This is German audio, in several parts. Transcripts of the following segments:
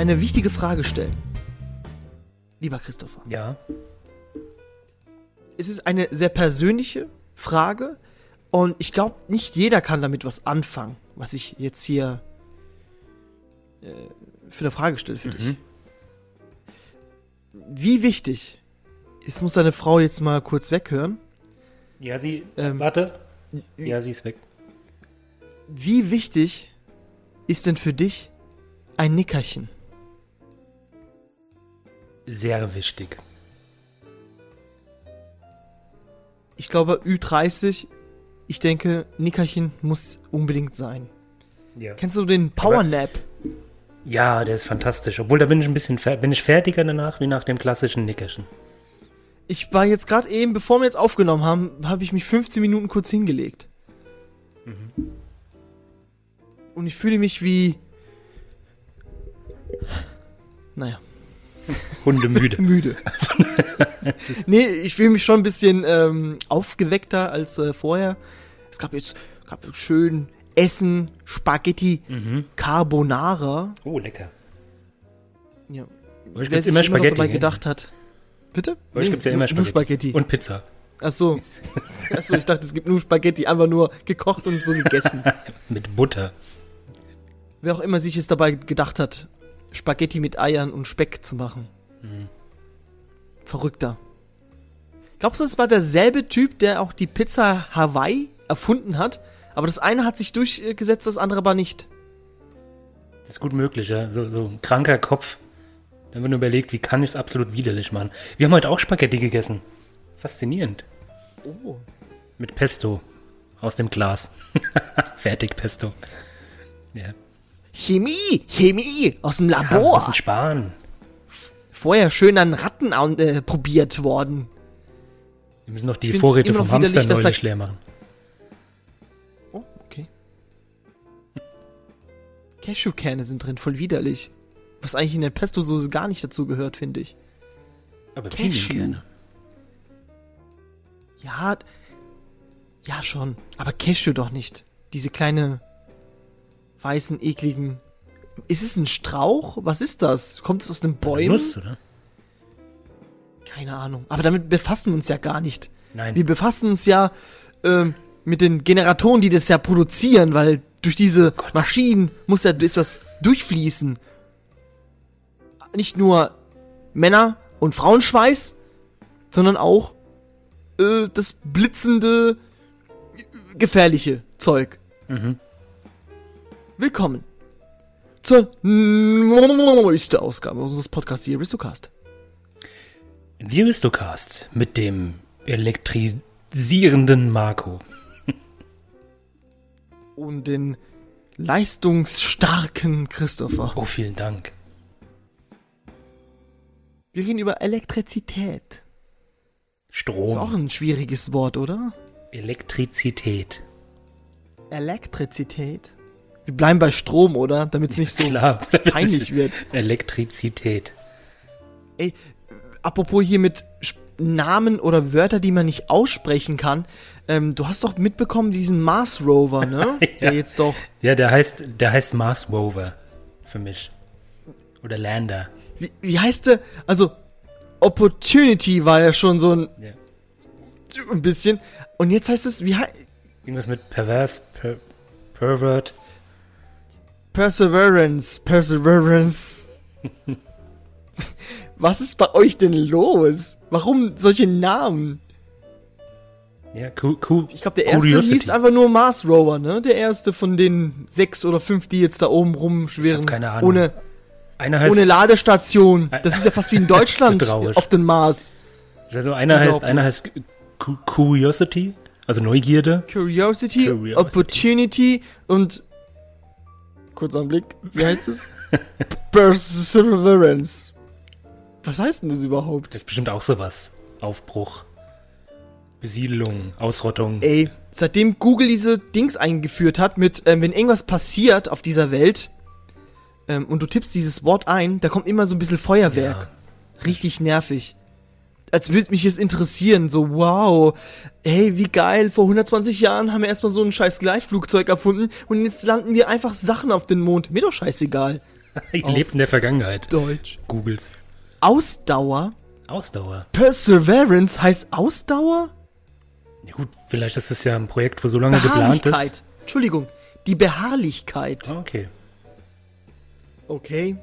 eine wichtige Frage stellen. Lieber Christopher. Ja. Es ist eine sehr persönliche Frage und ich glaube, nicht jeder kann damit was anfangen, was ich jetzt hier äh, für eine Frage stelle für Mhm. dich. Wie wichtig, jetzt muss deine Frau jetzt mal kurz weghören, Ja, sie. Ähm, warte. Ja, sie ist weg. wie wichtig ist denn für dich ein Nickerchen? Sehr wichtig. Ich glaube, Ü30, ich denke, Nickerchen muss unbedingt sein. Ja. Kennst du den Powernap? Ja, der ist fantastisch. Obwohl, da bin ich ein bisschen bin ich fertiger danach, wie nach dem klassischen Nickerchen. Ich war jetzt gerade eben, bevor wir jetzt aufgenommen haben, habe ich mich 15 Minuten kurz hingelegt. Und ich fühle mich wie. Naja, Hundemüde. müde. nee, ich fühle mich schon ein bisschen ähm, aufgeweckter als äh, vorher. Es gab jetzt gab schön Essen, Spaghetti, Carbonara. oh, lecker. Ja. Bei euch sich immer Spaghetti. dabei gedacht hat. Bitte? Bei euch gibt's ja immer nur, nur Spaghetti. Spaghetti. Und Pizza. Ach so. Ach so, ich dachte, es gibt nur Spaghetti, einfach nur gekocht und so gegessen. Mit Butter. Wer auch immer sich es dabei gedacht hat, Spaghetti mit Eiern und Speck zu machen. Verrückter. Glaubst du, es war derselbe Typ, der auch die Pizza Hawaii erfunden hat? Aber das eine hat sich durchgesetzt, das andere aber nicht. Das ist gut möglich, ja. So, so ein kranker Kopf. Dann wird nur überlegt, wie kann ich es absolut widerlich machen. Wir haben heute auch Spaghetti gegessen. Faszinierend. Oh. Mit Pesto. Aus dem Glas. Fertig Pesto. Ja. Chemie, Chemie aus dem Ja, Labor. müssen sparen. Vorher schön an Ratten äh, probiert worden. Wir müssen noch die Vorräte vom Hamster neulich leer machen. Oh, okay. Cashewkerne sind drin, voll widerlich. Was eigentlich in der Pesto-Soße gar nicht dazu gehört, finde ich. Aber Cashew. Pinienкerne. Ja, ja schon. Aber Cashew doch nicht. Diese kleine weißen, ekligen. Ist es ein Strauch? Was ist das? Kommt es aus den Bäumen? Nuss, oder? Keine Ahnung. Aber damit befassen wir uns ja gar nicht. Nein. Wir befassen uns ja ähm, mit den Generatoren, die das ja produzieren, weil durch diese Maschinen muss ja etwas durchfließen. Nicht nur Männer- und Frauenschweiß, sondern auch äh, das blitzende, gefährliche Zeug. Willkommen zur neuesten Ausgabe unseres Podcasts, die Aristocast. Die Aristocast mit dem elektrisierenden Marco. Und den leistungsstarken Christopher. Oh, vielen Dank. Wir reden über Elektrizität. Ist auch Strom. ein schwieriges Wort, oder? Elektrizität. Elektrizität. Wir bleiben bei Strom, oder? Damit es nicht so Klar. peinlich wird. Elektrizität. Ey, apropos hier mit Namen oder Wörter, die man nicht aussprechen kann. Ähm, du hast doch mitbekommen, diesen Mars Rover, ne? Der jetzt doch. Ja, der heißt, der heißt Mars Rover. Für mich. Oder Lander. Wie, wie heißt der? Also, Opportunity war ja schon so ein, Ja. ein bisschen. Und jetzt heißt es, wie heißt. Irgendwas mit pervers, per, pervert. Perseverance, Perseverance. Was ist bei euch denn los? Warum solche Namen? Ja, Ku, Ku, Ich glaube, der erste Curiosity. hieß einfach nur Mars Rover, ne? Der erste von den sechs oder fünf, die jetzt da oben rumschwirren. Ich keine Ahnung. Ohne, ohne Ladestation. Das ist ja fast wie in Deutschland So auf dem Mars. also einer heißt, einer heißt Cu- Curiosity, also Neugierde. Curiosity, Curiosity. Opportunity und kurzer Blick, wie heißt es? Perseverance. Was heißt denn das überhaupt? Das ist bestimmt auch sowas. Aufbruch. Besiedelung, Ausrottung. Ey, seitdem Google diese Dings eingeführt hat mit, ähm, wenn irgendwas passiert auf dieser Welt ähm, und du tippst dieses Wort ein, da kommt immer so ein bisschen Feuerwerk. Richtig nervig. Als würde mich jetzt interessieren, so wow, hey, wie geil, vor 120 Jahren haben wir erstmal so ein scheiß Gleitflugzeug erfunden und jetzt landen wir einfach Sachen auf den Mond. Mir doch scheißegal. Ihr lebt in der Vergangenheit. Deutsch. Googles. Ausdauer? Ausdauer. Perseverance heißt Ausdauer? Ja gut, vielleicht ist es ja ein Projekt, wo so lange geplant Beharrlichkeit. ist. Entschuldigung, die Beharrlichkeit. Ah, Okay. Okay.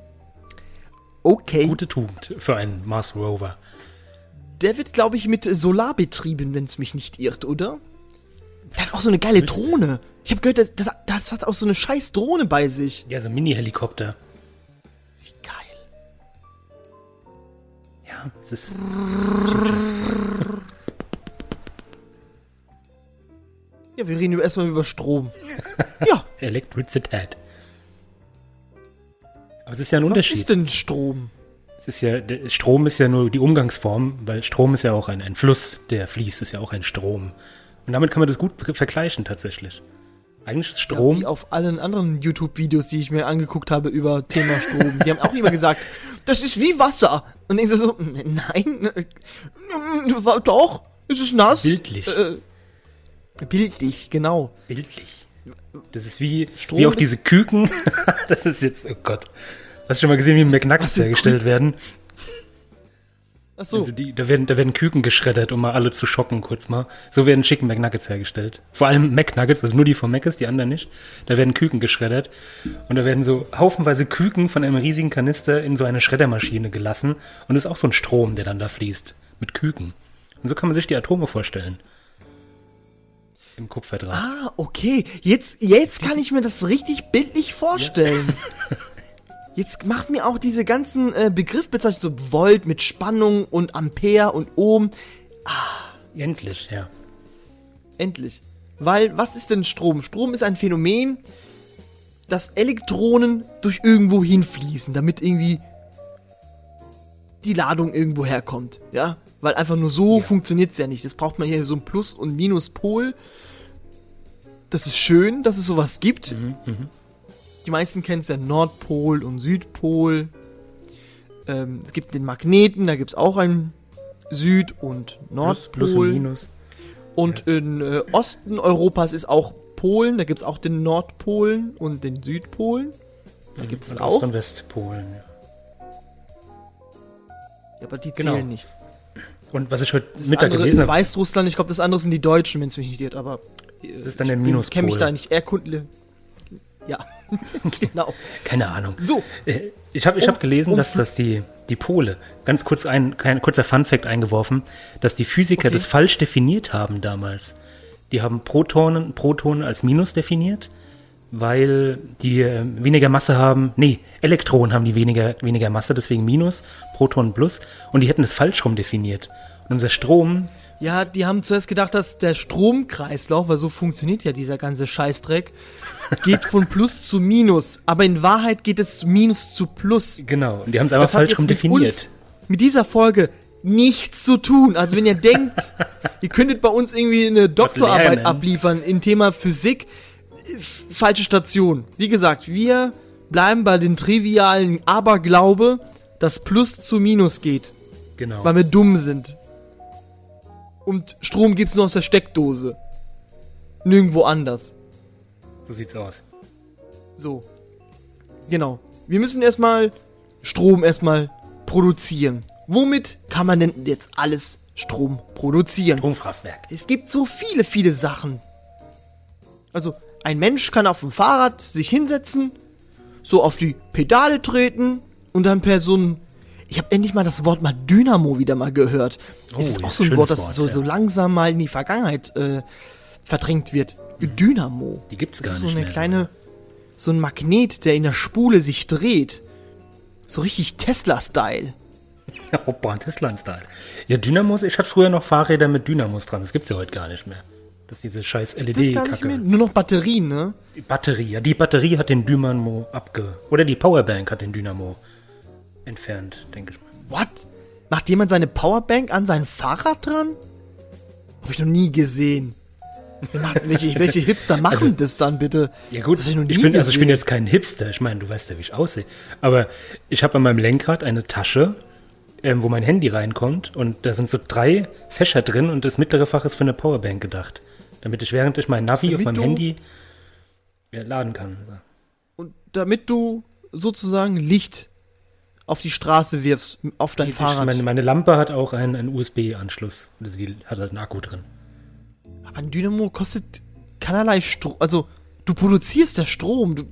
Okay. Gute Tugend für einen Mars Rover. Der wird, glaube ich, mit Solar betrieben, wenn es mich nicht irrt, oder? Der hat auch so eine geile Müsste. Drohne. Ich habe gehört, das, das, das hat auch so eine scheiß Drohne bei sich. Ja, so ein Mini-Helikopter. Wie geil. Ja, es ist. Ja, wir reden erstmal über Strom. ja, Elektrizität. Aber es ist ja ein was Unterschied. ist denn Strom? Es ist ja, Strom ist ja nur die Umgangsform, weil Strom ist ja auch ein, ein Fluss, der fließt, ist ja auch ein Strom. Und damit kann man das gut vergleichen tatsächlich. Eigentlich ist Ja, Strom, wie auf allen anderen YouTube-Videos, die ich mir angeguckt habe über Thema Strom. Die haben auch immer gesagt, das ist wie Wasser. Und ich so, so nein, äh, doch, es ist nass. Bildlich. Äh, bildlich, genau. bildlich. Das ist wie, Strom wie auch diese Küken. das ist jetzt, oh Gott. Hast du schon mal gesehen, wie McNuggets für hergestellt werden? Ach so. Also die, da, werden, da werden Küken geschreddert, um mal alle zu schocken, kurz mal. So werden Chicken McNuggets hergestellt. Vor allem McNuggets, also nur die von Mc's, die anderen nicht. Da werden Küken geschreddert. Und da werden so haufenweise Küken von einem riesigen Kanister in so eine Schreddermaschine gelassen. Und das ist auch so ein Strom, der dann da fließt. Mit Küken. Und so kann man sich die Atome vorstellen. Im Kupferdraht. Ah, okay. Jetzt, jetzt kann ich mir das richtig bildlich vorstellen. Jetzt macht mir auch diese ganzen äh, Begriffbezeichnungen, so Volt mit Spannung und Ampere und Ohm, Endlich, ja. endlich. Weil, was ist denn Strom? Strom ist ein Phänomen, dass Elektronen durch irgendwo hinfließen, damit irgendwie die Ladung irgendwo herkommt. Ja? Weil einfach nur so Ja. funktioniert's ja nicht. Das braucht man hier so ein Plus- und Minuspol. Das ist schön, dass es sowas gibt. Die meisten kennen es ja Nordpol und Südpol. Ähm, es gibt den Magneten, da gibt es auch einen Süd- und Plus, Nordpol. Plus und Minus. Und in äh, Osten Europas ist auch Polen, da gibt es auch den Nordpolen und den Südpolen. Da gibt es auch. Ost- und Westpolen, ja. Ja, aber die Genau. zählen nicht. Und was ich heute Das Mittag andere gelesen habe, Weißrussland, ich glaube, das andere sind die Deutschen, wenn es mich nicht irrt, aber. äh, Das ist dann der Ich Minuspol. kenne mich da nicht erkundle. Ja, genau. keine Ahnung. So, Äh, Ich habe ich Um- hab gelesen, um- dass, dass die, die Pole, ganz kurz ein, kein kurzer Funfact eingeworfen, dass die Physiker Okay. das falsch definiert haben damals. Die haben Protonen, Protonen als Minus definiert, weil die äh, weniger Masse haben. Nee, Elektronen haben die weniger, weniger Masse, deswegen Minus, Protonen Plus. Und die hätten das falsch rum definiert. Und unser Strom, ja, die haben zuerst gedacht, dass der Stromkreislauf, weil so funktioniert ja dieser ganze Scheißdreck, geht von Plus zu Minus. Aber in Wahrheit geht es Minus zu Plus. genau, und die haben es einfach falsch rum mit definiert. uns, mit dieser Folge nichts zu tun. Also wenn ihr denkt, ihr könntet bei uns irgendwie eine Doktorarbeit lernen. abliefern im Thema Physik, falsche Station. Wie gesagt, wir bleiben bei den trivialen Aberglaube, dass Plus zu Minus geht, Genau. weil wir dumm sind. Und Strom gibt's nur aus der Steckdose. Nirgendwo anders. So sieht's aus. So. Genau. Wir müssen erstmal Strom erstmal produzieren. Womit kann man denn jetzt alles Strom produzieren? Stromkraftwerk. Es gibt so viele, viele Sachen. Also, ein Mensch kann auf dem Fahrrad sich hinsetzen, so auf die Pedale treten und dann per so ein. Ich habe endlich mal das Wort mal Dynamo wieder mal gehört. Oh, ist ja, auch so ein Wort, das Wort, so, ja. so langsam mal in die Vergangenheit äh, verdrängt wird. Dynamo. Die gibt's Das gar ist so nicht eine mehr. kleine, so ein Magnet, der in der Spule sich dreht. So richtig Tesla-Style. Opa, ein Tesla-Style. Ja, Dynamos, ich hatte früher noch Fahrräder mit Dynamos dran. Das gibt's ja heute gar nicht mehr. Das ist diese scheiß Das. LED-Kacke. Nur noch Batterien, ne? Die Batterie, ja, die Batterie hat den Dynamo abge... Oder die Powerbank hat den Dynamo entfernt, denke ich mal. What? Macht jemand seine Powerbank an sein Fahrrad dran? Hab ich noch nie gesehen. Welche, welche Hipster machen Also- das dann bitte? Ja gut, ich ich bin, also ich bin jetzt kein Hipster. Ich meine, du weißt ja, wie ich aussehe. Aber ich habe an meinem Lenkrad eine Tasche, ähm, wo mein Handy reinkommt. Und da sind so drei Fächer drin und das mittlere Fach ist für eine Powerbank gedacht. Damit ich während ich mein Navi Damit auf meinem Handy ja, laden kann. Und damit du sozusagen Licht auf die Straße wirfst, auf dein Ich- Fahrrad. Meine, meine Lampe hat auch einen, einen USB-Anschluss. Das wie- hat halt einen Akku drin. Aber ein Dynamo kostet keinerlei Strom. Also, du produzierst ja Strom. Du,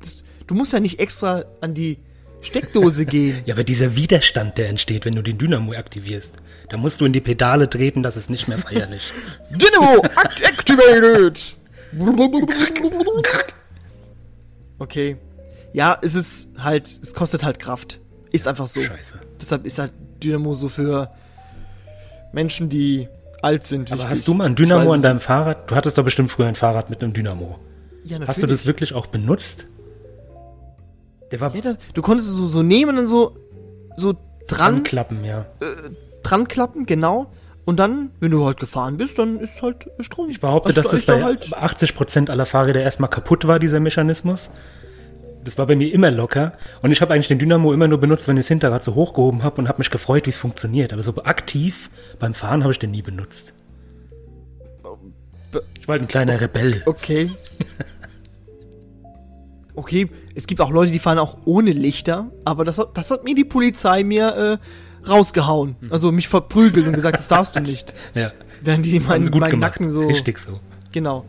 du musst ja nicht extra an die Steckdose gehen. Ja, aber dieser Widerstand, der entsteht, wenn du den Dynamo aktivierst, da musst du in die Pedale treten, das ist nicht mehr feierlich. Dynamo act activated! Okay. Ja, es ist halt, es kostet halt Kraft. Ist einfach so. Scheiße. Deshalb ist halt Dynamo so für Menschen, die alt sind. Aber wichtig. hast du mal ein Dynamo an es deinem Fahrrad? Du hattest doch bestimmt früher ein Fahrrad mit einem Dynamo. Ja, Hast du das wirklich auch benutzt? Der war Ja, das, du konntest es so, so nehmen und so, so dran, klappen, ja. dran klappen, genau. Und dann, wenn du halt gefahren bist, dann ist halt Strom. Ich behaupte, Also dass da das bei halt 80% aller Fahrräder erstmal kaputt war, dieser Mechanismus. Das war bei mir immer locker. Und ich habe eigentlich den Dynamo immer nur benutzt, wenn ich das Hinterrad so hochgehoben habe und habe mich gefreut, wie es funktioniert. Aber so aktiv beim Fahren habe ich den nie benutzt. Ich war halt ein kleiner Rebell. Okay. Okay, es gibt auch Leute, die fahren auch ohne Lichter, aber das hat, das hat mir die Polizei mir äh, rausgehauen. Mhm. Also mich verprügelt und gesagt, das darfst du nicht. Ja, Während die meinen, meinen. Nacken so. Richtig so. Genau.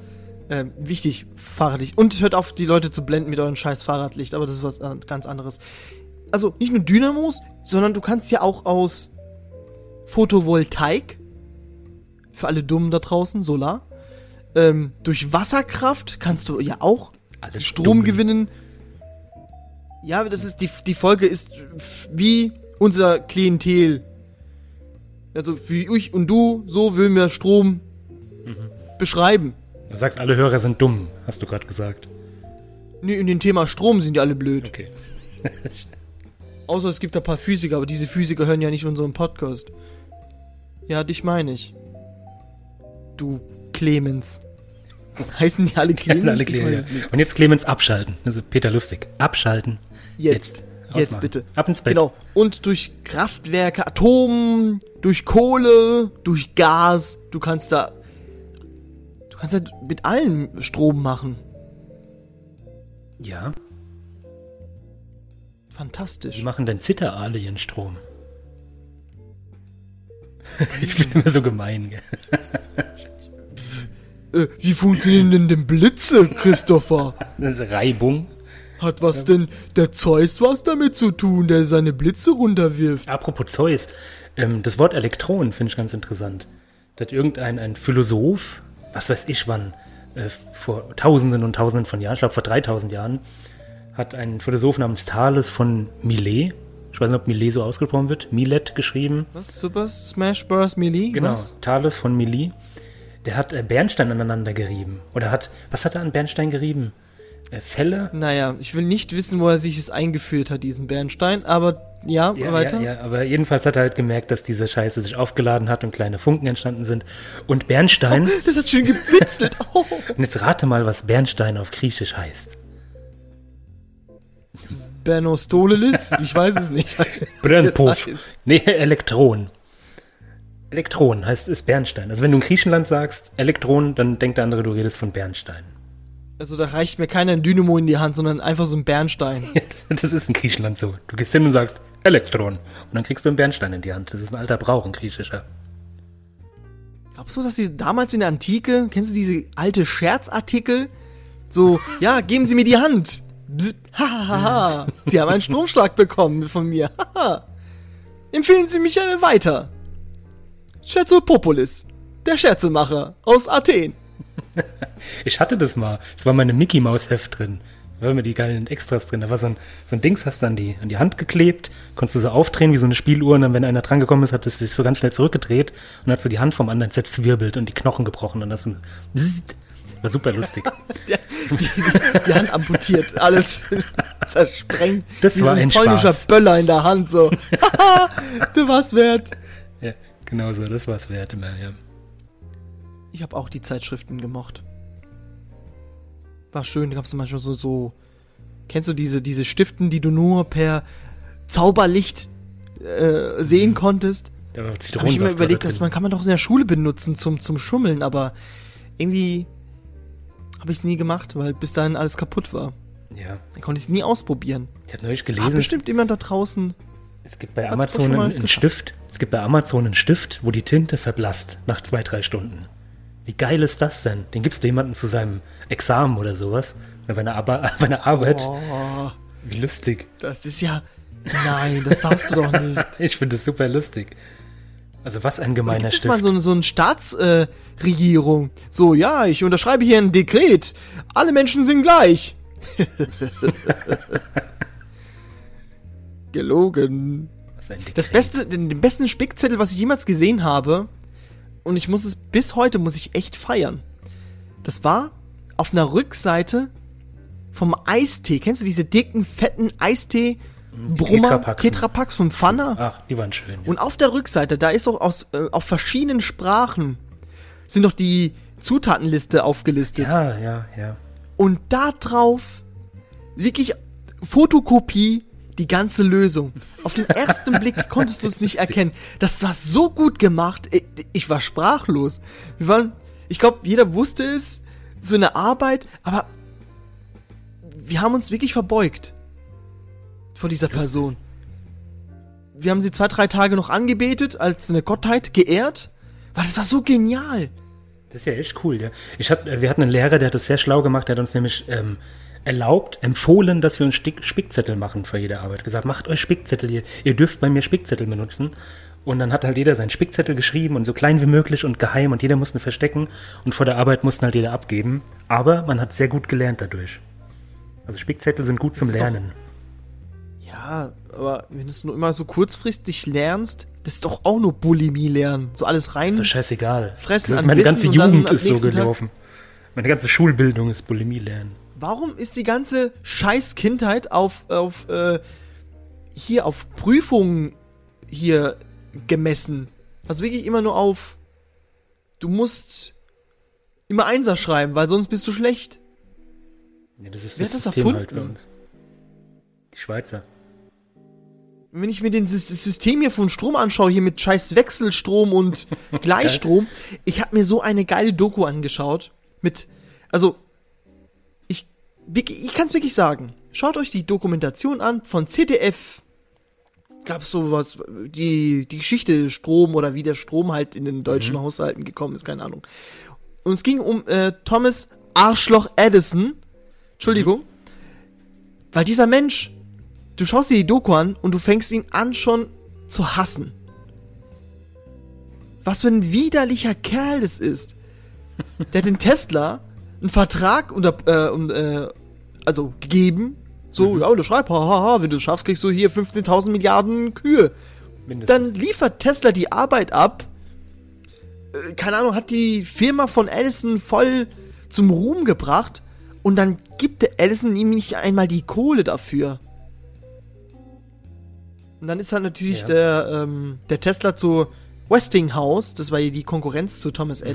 Ähm, wichtig, Fahrradlicht. Und hört auf, die Leute zu blenden mit euren scheiß Fahrradlicht, aber das ist was äh, ganz anderes. Also nicht nur Dynamos, sondern du kannst ja auch aus Photovoltaik, für alle Dummen da draußen, Solar, ähm, durch Wasserkraft kannst du ja auch Alle Strom Dummen. gewinnen. Ja, das ist die, die Folge ist wie unser Klientel. Also wie ich und du, so will mir Strom Mhm. beschreiben. Du sagst, alle Hörer sind dumm, hast du gerade gesagt. Nee, in dem Thema Strom sind die alle blöd. Okay. Außer es gibt ein paar Physiker, aber diese Physiker hören ja nicht unseren Podcast. Ja, dich meine ich. Du Clemens. Heißen die alle Jetzt Clemens? sind alle Clemens. Und jetzt Clemens abschalten. Also Peter Lustig. Abschalten. Jetzt. Jetzt, Ausmachen. bitte. Ab ins Bett. Genau. Und durch Kraftwerke, Atom, durch Kohle, durch Gas. Du kannst da. Du kannst halt mit allem Strom machen. Ja. Fantastisch. Wie machen denn Zitteralien Strom? ich bin immer so gemein. Gell? Äh, wie funktionieren denn denn Blitze, Christopher? Das ist Reibung. Hat was denn der Zeus was damit zu tun, der seine Blitze runterwirft? Apropos Zeus, ähm, das Wort Elektron finde ich ganz interessant. Da hat irgendein ein Philosoph, was weiß ich wann, äh, vor Tausenden und Tausenden von Jahren, ich glaube vor 3000 Jahren, hat ein Philosoph namens Thales von Milet, ich weiß nicht, ob Milet so ausgesprochen wird, Milet geschrieben, Was? Super Smash Bros. Melee? genau, Was? Thales von Milet, der hat äh, Bernstein aneinander gerieben. Oder hat, was hat er an Bernstein gerieben? Äh, Felle? Naja, ich will nicht wissen, wo er sich es eingeführt hat, diesen Bernstein, aber ja, Ja, weiter. ja, ja, aber jedenfalls hat er halt gemerkt, dass diese Scheiße sich aufgeladen hat und kleine Funken entstanden sind. Und Bernstein, Das hat schön gebitzelt. Oh. und jetzt rate mal, was Bernstein auf Griechisch heißt. Berno Stolelis? Ich weiß es nicht. Brennpuff. Nee, Elektron. Elektron heißt ist Bernstein. Also wenn du in Griechenland sagst Elektron, dann denkt der andere, du redest von Bernstein. Also da reicht mir keiner ein Dynamo in die Hand, sondern einfach so ein Bernstein. Ja, das, das ist in Griechenland so. Du gehst hin und sagst Elektron und dann kriegst du einen Bernstein in die Hand. Das ist ein alter Brauch, ein griechischer. Glaubst du, dass die damals in der Antike, kennst du diese alte Scherzartikel? So, ja, geben Sie mir die Hand. Bzz, ha, ha, ha, ha. Sie haben einen Stromschlag bekommen von mir. Haha. Empfehlen Sie mich äh, weiter. Scherzo Populis, der Scherzemacher aus Athen. Ich hatte das mal. Es war meine Mickey Maus Heft drin. Da waren immer die geilen Extras drin. Da war so ein, so ein Dings, hast du an die, an die Hand geklebt, konntest du so aufdrehen wie so eine Spieluhr und dann, wenn einer dran gekommen ist, hat es sich so ganz schnell zurückgedreht und hat so die Hand vom anderen zerzwirbelt und die Knochen gebrochen und das war super lustig. Die, die, die Hand amputiert, alles zersprengt. Das wie war so ein ein polnischer Spaß. Böller in der Hand, so. Du warst wert. ja, genau so, das war's wert immer, ja. Ich habe auch die Zeitschriften gemocht. War schön, da gab es manchmal so, so. Kennst du diese, diese Stiften, die du nur per Zauberlicht äh, sehen konntest. Da war Habe ich immer überlegt, dass man kann man doch in der Schule benutzen zum, zum Schummeln, aber irgendwie habe ich es nie gemacht, weil bis dahin alles kaputt war. Ja, Dann konnte ich es nie ausprobieren. ich habe neulich gelesen, bestimmt jemand da draußen. es gibt bei Amazon einen, einen. Stift. Es gibt bei Amazon einen Stift, wo die Tinte verblasst nach zwei, drei Stunden. Wie geil ist das denn? Den gibst du jemandem zu seinem Examen oder sowas. Bei einer, Arbe bei einer Arbeit. Oh, Wie lustig. das ist ja. Nein, das darfst du doch nicht. Ich finde das super lustig. Also was ein gemeiner es Stift. mal so, eine- so eine Staatsregierung? Äh, so, ja, ich unterschreibe hier ein Dekret. Alle Menschen sind gleich. Gelogen. was ein Das beste, den, den besten Spickzettel, was ich jemals gesehen habe, und ich muss es bis heute, muss ich echt feiern. Das war auf einer Rückseite vom Eistee. Kennst du diese dicken, fetten Eistee? Brummer, Tetrapaxen. Tetrapacks vom Pfanner. Ach, die waren schön. Ja. Und auf der Rückseite, da ist auch aus, äh, auf verschiedenen Sprachen, sind doch die Zutatenliste aufgelistet. ja, ja, ja. Und da drauf, wirklich Fotokopie, die ganze Lösung. Auf den ersten Blick konntest du es nicht erkennen. Das war so gut gemacht. Ich, ich war sprachlos. Wir waren, ich glaube, jeder wusste es, so eine Arbeit, aber wir haben uns wirklich verbeugt vor dieser Person. Wir haben sie zwei, drei Tage noch angebetet, als eine Gottheit geehrt, weil das war so genial. Das ist ja echt cool, ja. Ich hat, wir hatten einen Lehrer, der hat das sehr schlau gemacht, der hat uns nämlich ähm, erlaubt, empfohlen, dass wir uns Spickzettel machen für jede Arbeit. Gesagt, macht euch Spickzettel, ihr, ihr dürft bei mir Spickzettel benutzen. Und dann hat halt jeder seinen Spickzettel geschrieben und so klein wie möglich und geheim und jeder musste verstecken und vor der Arbeit mussten halt jeder abgeben. Aber man hat sehr gut gelernt dadurch. Also Spickzettel sind gut zum ist doch- Lernen. Ja, aber wenn du es nur immer so kurzfristig lernst, das ist doch auch nur Bulimie lernen. So alles rein. Ist doch scheißegal. Fressen das ist meine ganze Jugend ist so nächsten Tag- gelaufen. Meine ganze Schulbildung ist Bulimie lernen. Warum ist die ganze scheiß Kindheit auf, auf äh, hier auf Prüfungen hier gemessen? Also wirklich immer nur auf du musst immer Einser schreiben, weil sonst bist du schlecht. Ja, das ist Wer das das System halt erfunden? bei uns. Die Schweizer. wenn ich mir den das System hier von Strom anschaue, hier mit scheiß Wechselstrom und Gleichstrom, ich habe mir so eine geile Doku angeschaut. Mit, also, ich, kann es wirklich sagen. Schaut euch die Dokumentation an von ZDF. Gab's sowas, die, die Geschichte Strom oder wie der Strom halt in den deutschen Haushalten gekommen ist, keine Ahnung. Und es ging um äh, Thomas Arschloch Edison. Entschuldigung. Weil dieser Mensch, du schaust dir die Doku an und du fängst ihn an schon zu hassen. Was für ein widerlicher Kerl das ist. Der hat den Tesla einen Vertrag unter, äh, äh, also gegeben. So, ja, unterschreib, hahaha, wenn du es schaffst, kriegst du hier 15.000 Milliarden Kühe. Mindestens. Dann liefert Tesla die Arbeit ab. Äh, keine Ahnung, hat die Firma von Edison voll zum Ruhm gebracht. Und dann gibt der Edison ihm nicht einmal die Kohle dafür. Und dann ist halt natürlich Ja. der, ähm, der Tesla zu Westinghouse, das war ja die Konkurrenz zu Thomas Mhm.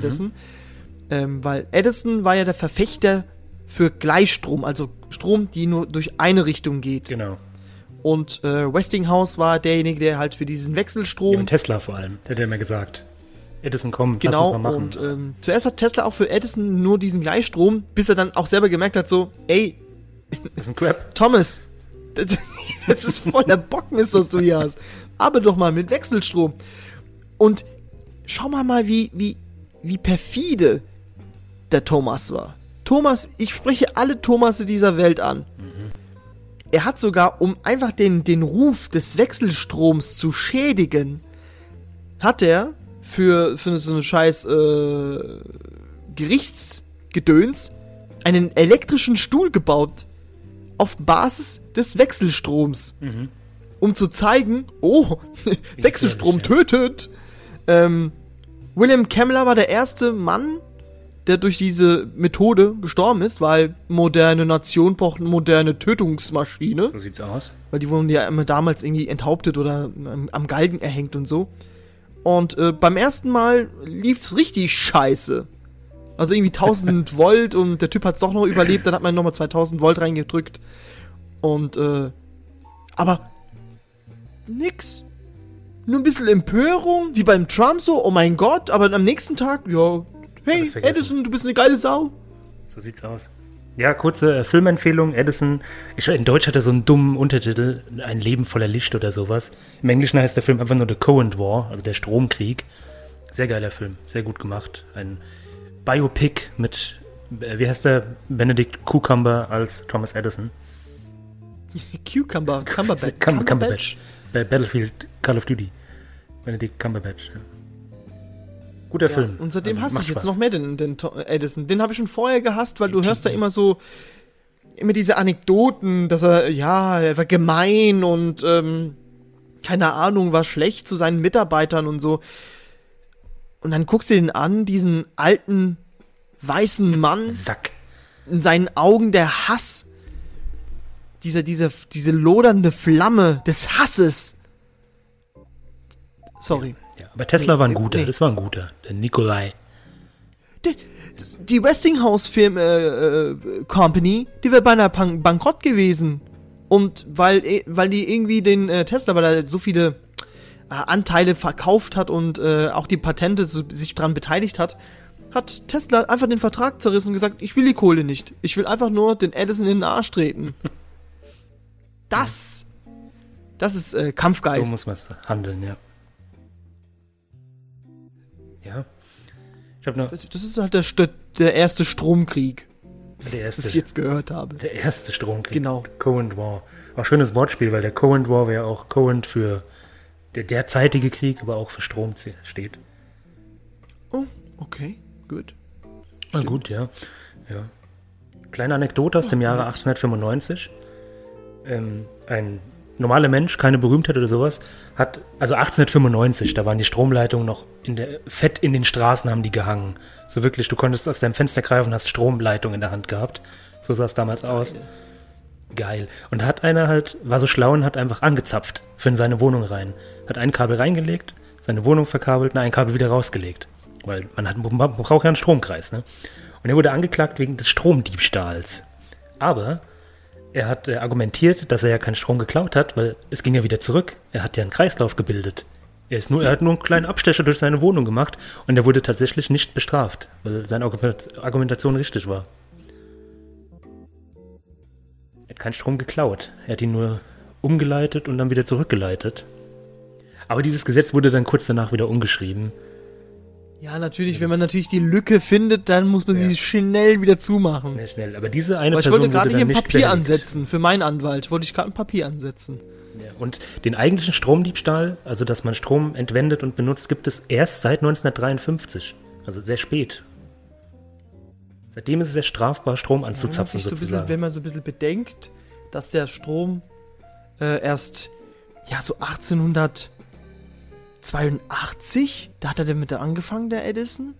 Ähm, weil Edison war ja der Verfechter für Gleichstrom, also Strom, die nur durch eine Richtung geht. Genau. Und äh, Westinghouse war derjenige, der halt für diesen Wechselstrom Ja, und Tesla vor allem. Der hat ja immer gesagt. Edison, komm, lass Genau, uns mal machen. und ähm, zuerst hat Tesla auch für Edison nur diesen Gleichstrom, bis er dann auch selber gemerkt hat, so, ey, das ist ein Crap. Thomas, das, das ist voller Bockmist, was du hier hast. Aber doch mal mit Wechselstrom. Und schau mal mal, wie, wie, wie perfide der Thomas war. Thomas, ich spreche alle Thomasse dieser Welt an. Er hat sogar, um einfach den, den Ruf des Wechselstroms zu schädigen, hat er für, für so eine scheiß äh, Gerichtsgedöns einen elektrischen Stuhl gebaut auf Basis des Wechselstroms. Um zu zeigen, oh, Wechselstrom tötet. Ähm, William Kemmler war der erste Mann, der durch diese Methode gestorben ist, weil moderne Nation braucht eine moderne Tötungsmaschine. So sieht's aus. Weil die wurden ja immer damals irgendwie enthauptet oder am, Galgen erhängt und so. Und äh, beim ersten Mal lief's richtig scheiße. Also irgendwie 1000 Volt und der Typ hat's doch noch überlebt, dann hat man nochmal 2000 Volt reingedrückt. Und, äh, aber nix. nur ein bisschen Empörung, wie beim Trump so, oh mein Gott, aber am nächsten Tag, ja, hey. Edison, du bist eine geile Sau. So sieht's aus. Ja, kurze äh, Filmempfehlung. Edison. Ich, in Deutsch hat er so einen dummen Untertitel. Ein Leben voller Licht oder sowas. Im Englischen heißt der Film einfach nur The Cohen War, also der Stromkrieg. Sehr geiler Film. Sehr gut gemacht. Ein Biopic mit, äh, wie heißt der? Benedict Cucumber als Thomas Edison. Cucumber, Cumberbatch. Cum- Cumberbatch. Bei Battlefield Call of Duty. Benedict Cumberbatch. Ja. Guter Ja, Film. und seitdem Also, hasse ich jetzt Spaß. noch mehr den, den Edison. Den habe ich schon vorher gehasst, weil du hörst da immer so, immer diese Anekdoten, dass er, ja, er war gemein und, ähm, keine Ahnung, war schlecht zu seinen Mitarbeitern und so. Und dann guckst du den an, diesen alten, weißen Mann, Sack. in seinen Augen der Hass. Diese, diese, diese lodernde Flamme des Hasses. Sorry. Ja, aber Tesla Nee, war ein guter. nee. Das war ein guter. Der Nikolai. Die, die Westinghouse Film äh, äh, Company, die wäre beinahe bankrott gewesen. Und weil, eh- weil die irgendwie den äh, Tesla, weil er so viele äh, Anteile verkauft hat und äh, auch die Patente so, sich dran beteiligt hat, hat Tesla einfach den Vertrag zerrissen und gesagt, ich will die Kohle nicht. Ich will einfach nur den Edison in den Arsch treten. Das, das ist äh, So Kampfgeist. muss man es handeln. Ja. Noch das, das ist halt der, der erste Stromkrieg, der das ich erste, jetzt gehört habe. der erste Stromkrieg. Genau. Cohen War. Auch schönes Wortspiel, weil der Cohen War wäre auch Cohen für der derzeitige Krieg, aber auch für Strom steht. Oh, okay, gut. Na gut, ja. ja. Kleine Anekdote aus dem Jahre 1895. Ähm, ein normaler Mensch, keine Berühmtheit oder sowas, hat, also 1895, da waren die Stromleitungen noch in der, fett in den Straßen haben die gehangen. So wirklich, du konntest aus deinem Fenster greifen und hast Stromleitung in der Hand gehabt. So sah es damals aus. Geil. Und hat einer halt, war so schlau und hat einfach angezapft für in seine Wohnung rein. Hat ein Kabel reingelegt, seine Wohnung verkabelt und ein Kabel wieder rausgelegt. Weil man, hat, man braucht ja einen Stromkreis, ne? Und er wurde angeklagt wegen des Stromdiebstahls. Aber er hat äh, argumentiert, dass er ja keinen Strom geklaut hat, weil es ging ja wieder zurück. Er hat ja einen Kreislauf gebildet. Er, ist nur, er hat nur einen kleinen Abstecher durch seine Wohnung gemacht und er wurde tatsächlich nicht bestraft, weil seine Argument- Argumentation richtig war. Er hat keinen Strom geklaut. Er hat ihn nur umgeleitet und dann wieder zurückgeleitet. Aber dieses Gesetz wurde dann kurz danach wieder umgeschrieben. Ja, natürlich, wenn man natürlich die Lücke findet, dann muss man Ja. sie schnell wieder zumachen. Sehr schnell. Aber diese eine Aber ich Person wollte gerade hier ein Papier behelligt. ansetzen. Für meinen Anwalt wollte ich gerade ein Papier ansetzen. Ja, und den eigentlichen Stromdiebstahl, also dass man Strom entwendet und benutzt, gibt es erst seit 1953. Also sehr spät. Seitdem ist es sehr strafbar, Strom anzuzapfen sich so ein bisschen, sozusagen. wenn man so ein bisschen bedenkt, dass der Strom äh, erst, ja, so 1882, da hat er damit angefangen, der Edison.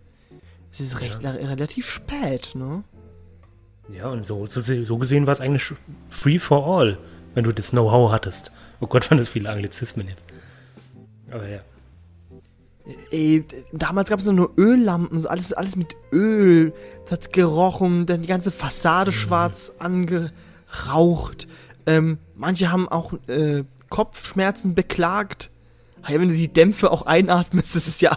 Es ist recht, relativ spät, ne? Ja, und so, so, so gesehen war es eigentlich free for all, wenn du das Know-how hattest. Oh Gott, waren das viele Anglizismen jetzt. Aber ja. Ey, damals gab es nur Öllampen, so alles, alles mit Öl. Das hat gerochen, dann die ganze Fassade schwarz angeraucht. Ähm, manche haben auch äh, Kopfschmerzen beklagt. Ja, wenn du die Dämpfe auch einatmest, das ist ja.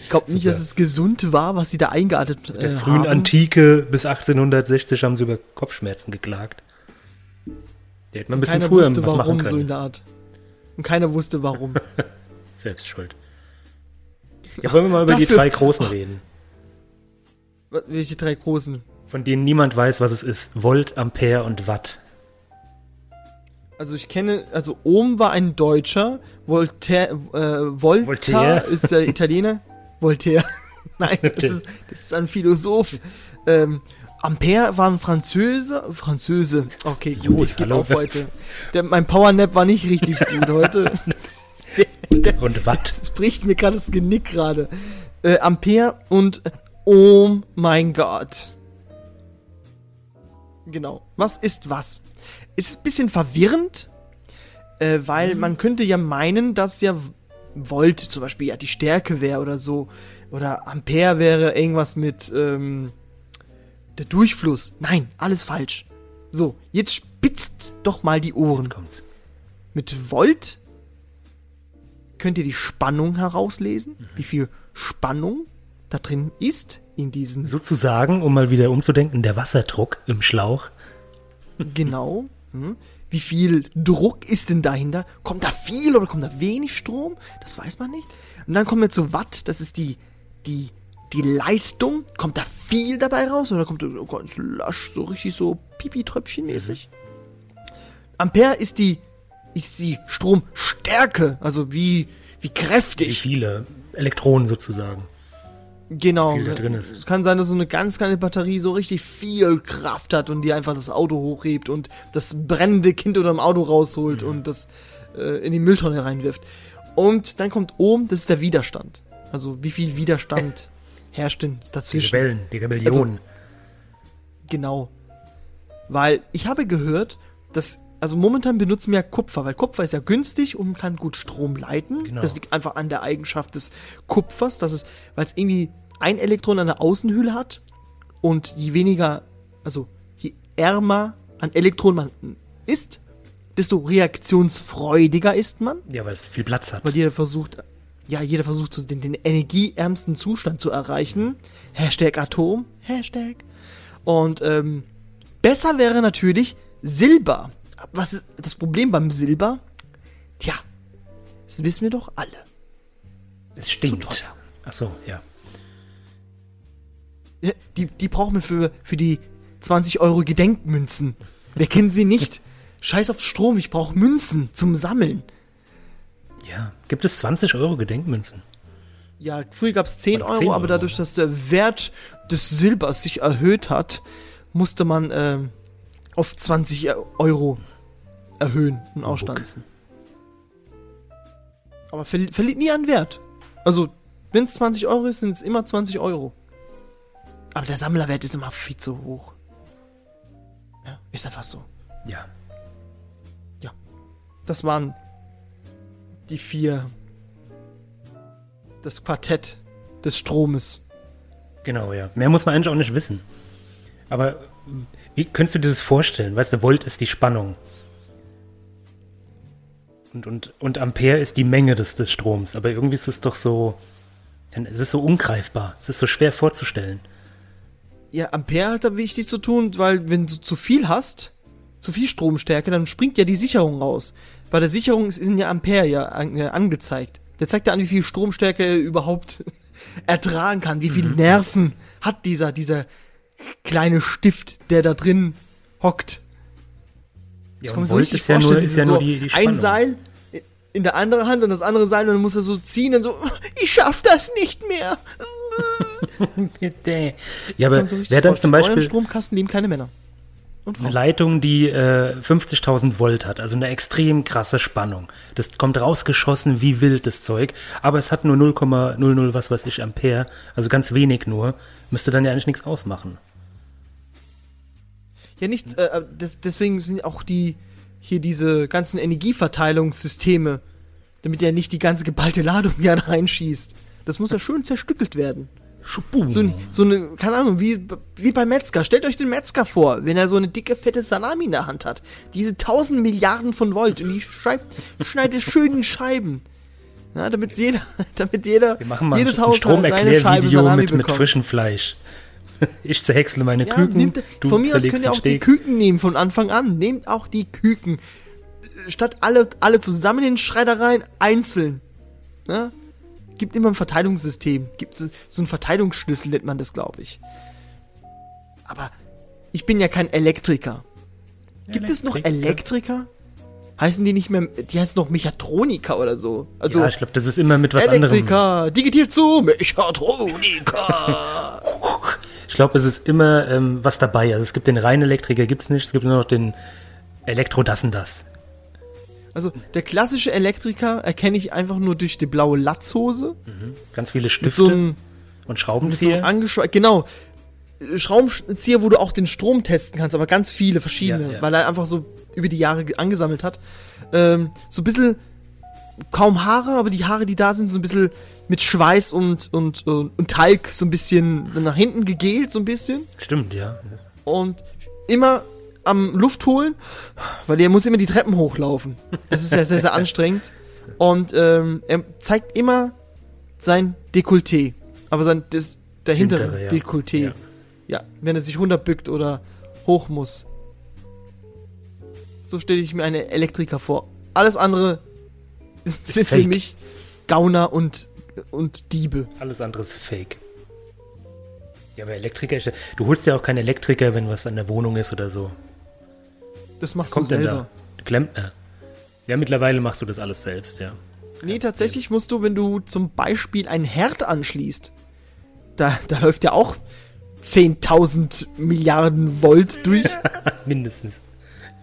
Ich glaube nicht, dass es gesund war, was sie da eingeatmet Der äh, frühen haben. Antike bis 1860 haben sie über Kopfschmerzen geklagt. Da hätte man ein bisschen Keiner früher wusste, was machen warum, so in können. der Art. Und keiner wusste, warum. Selbst schuld. Ja, wollen wir mal über die Dafür- drei Großen reden, Welche drei großen? von denen niemand weiß, was es ist. Volt, Ampere und Watt. Also ich kenne, also Ohm war ein Deutscher, Voltaire, äh, Volta Voltaire? ist der Italiener. Voltaire. Nein, das ist, das ist ein Philosoph. Ähm, Ampere war ein Französe. Französe. Okay, gut, Los, ich gebe auf heute. Der, mein Powernap war nicht richtig gut heute. Und Watt. Es bricht mir gerade das Genick gerade. Äh, Ampere und Oh mein Gott. Genau. Was ist was? Ist ein bisschen verwirrend, äh, weil man könnte ja meinen, dass ja Volt zum Beispiel ja die Stärke wäre oder so. Oder Ampere wäre irgendwas mit ähm, der Durchfluss. Nein, alles falsch. So, jetzt spitzt doch mal die Ohren. Jetzt kommt's. Mit Volt könnt ihr die Spannung herauslesen, wie viel Spannung da drin ist in diesen Sozusagen, um mal wieder umzudenken, der Wasserdruck im Schlauch. Genau. Hm. Wie viel Druck ist denn dahinter? Kommt da viel oder kommt da wenig Strom? Das weiß man nicht. Und dann kommen wir zu Watt, das ist die, die, die Leistung. Kommt da viel dabei raus oder kommt da so ganz lasch, so richtig so Pipi-Tröpfchen-mäßig? Ampere ist die, ist die Stromstärke, also wie, wie Wie kräftig. viele Elektronen sozusagen. Genau. viel da drin ist. Es kann sein, dass so eine ganz kleine Batterie so richtig viel Kraft hat und die einfach das Auto hochhebt und das brennende Kind unter dem Auto rausholt Mhm. und das äh, in die Mülltonne reinwirft. Und dann kommt oben, das ist der Widerstand. Also wie viel Widerstand herrscht denn Die dazwischen? Rebellen, die Rebellion. Genau. Weil ich habe gehört, dass, also momentan benutzen wir ja Kupfer, weil Kupfer ist ja günstig und kann gut Strom leiten. Genau. Das liegt einfach an der Eigenschaft des Kupfers, dass es, weil es irgendwie ein Elektron an der Außenhülle hat und je weniger, also je ärmer an Elektronen man ist, desto reaktionsfreudiger ist man. ja, weil es viel Platz hat. Weil jeder versucht, ja, jeder versucht, den, den energieärmsten Zustand zu erreichen. Hashtag Atom, Hashtag. Und ähm, besser wäre natürlich Silber. Was ist das Problem beim Silber? Tja, das wissen wir doch alle. Es stinkt. Ach so, ja. Ja, Die, die brauchen wir für, für die 20 Euro Gedenkmünzen. Wer kennt sie nicht? Scheiß auf Strom, ich brauche Münzen zum Sammeln. Ja. Gibt es 20 Euro Gedenkmünzen? Ja, früher gab es 10 Oder Euro, 10 aber dadurch, dass der Wert des Silbers sich erhöht hat, musste man ähm, auf 20 Euro erhöhen und ausstanzen. Aber verli verliert nie an Wert. Also, wenn es 20 Euro ist, sind es immer 20 Euro. Aber der Sammlerwert ist immer viel zu hoch. Ja, ist einfach so. Ja. Das waren die vier. Das Quartett des Stromes. Genau, ja. Mehr muss man eigentlich auch nicht wissen. Aber wie könntest du dir das vorstellen? Weißt du, Volt ist die Spannung. Und, und, und Ampere ist die Menge des, des Stroms. Aber irgendwie ist es doch so. Es ist so ungreifbar. Es ist so schwer vorzustellen. Ja, Ampere hat da wichtig zu tun, weil wenn du zu viel hast, zu viel Stromstärke, dann springt ja die Sicherung raus. Bei der Sicherung ist- sind ja Ampere ja äh, angezeigt. Der zeigt ja an, wie viel Stromstärke er überhaupt ertragen kann, wie viel Nerven hat dieser, dieser kleine Stift, der da drin hockt. Ja, und so Volt richtig ist ja nur, ist ja so nur die, die Spannung. ein Seil in der andere Hand und das andere Seil und dann muss er so ziehen und so, ich schaff das nicht mehr. Ja, aber so wäre dann zum Beispiel Stromkasten leben keine Männer. Eine. Leitung, die äh, 50.000 Volt hat, also eine extrem krasse Spannung. Das kommt rausgeschossen wie wild, das Zeug, aber es hat nur 0,00 was weiß ich Ampere, also ganz wenig nur. Müsste dann ja eigentlich nichts ausmachen. Ja, nichts, äh, das, deswegen sind auch die, hier diese ganzen Energieverteilungssysteme, damit er nicht die ganze geballte Ladung ja reinschießt. Das muss ja schön zerstückelt werden. So, ein- so eine, keine Ahnung, wie, wie beim Metzger. Stellt euch den Metzger vor, wenn er so eine dicke, fette Salami in der Hand hat. Diese tausend Milliarden von Volt und die schreibt, schneidet schön in Scheiben. Ja, damit jeder, damit jeder, Wir machen mal jedes Haus seine Scheibe Salami mit, mit frischem Fleisch. Ich zerhäcksle meine Ja, Küken, nehmt, du von mir aus könnt ihr auch die Steak. Küken nehmen von Anfang an. Nehmt auch die Küken. Statt alle, alle zusammen in den Schredder rein, einzeln. Ne? Gibt immer ein Verteilungssystem. Gibt so, so einen Verteilungsschlüssel, nennt man das, glaube ich. Aber ich bin ja kein Elektriker. Gibt es noch Elektriker? Elektriker? Heißen die nicht mehr, die heißen noch Mechatroniker oder so. Also ja, ich glaube, das ist immer mit was anderem. Elektriker, digitiert zu, Mechatroniker. Ich glaube, es ist immer ähm, was dabei. Also es gibt den reinen Elektriker, gibt's nicht. Es gibt nur noch den Elektro das und das. Also der klassische Elektriker erkenne ich einfach nur durch die blaue Latzhose. Ganz viele Stifte so einem, und so Schraubenzieher. angeschweißt, genau. Schraubenzieher, wo du auch den Strom testen kannst, aber ganz viele verschiedene, Ja, ja. weil er einfach so über die Jahre ge- angesammelt hat. Ähm, so ein bisschen kaum Haare, aber die Haare, die da sind, so ein bisschen mit Schweiß und, und, und, und Talg so ein bisschen nach hinten gegelt, so ein bisschen. Stimmt, ja. Und immer am Luft holen, weil der muss immer die Treppen hochlaufen. Das ist ja sehr, sehr anstrengend. Und ähm, er zeigt immer sein Dekolleté. Aber sein das, dahintere hintere, ja. Dekolleté. Ja. Ja. wenn er sich runterbückt oder hoch muss. So stelle ich mir eine Elektriker vor. Alles andere sind für mich Gauner und, und Diebe. Alles andere ist Fake. Ja, aber Elektriker, ist du holst ja auch keinen Elektriker, wenn was an der Wohnung ist oder so. Das machst Kommt du selber. Klempner. Ja, mittlerweile machst du das alles selbst, ja. Nee, tatsächlich musst du, wenn du zum Beispiel ein Herd anschließt, da, da läuft ja auch 10.000 Milliarden Volt durch Mindestens.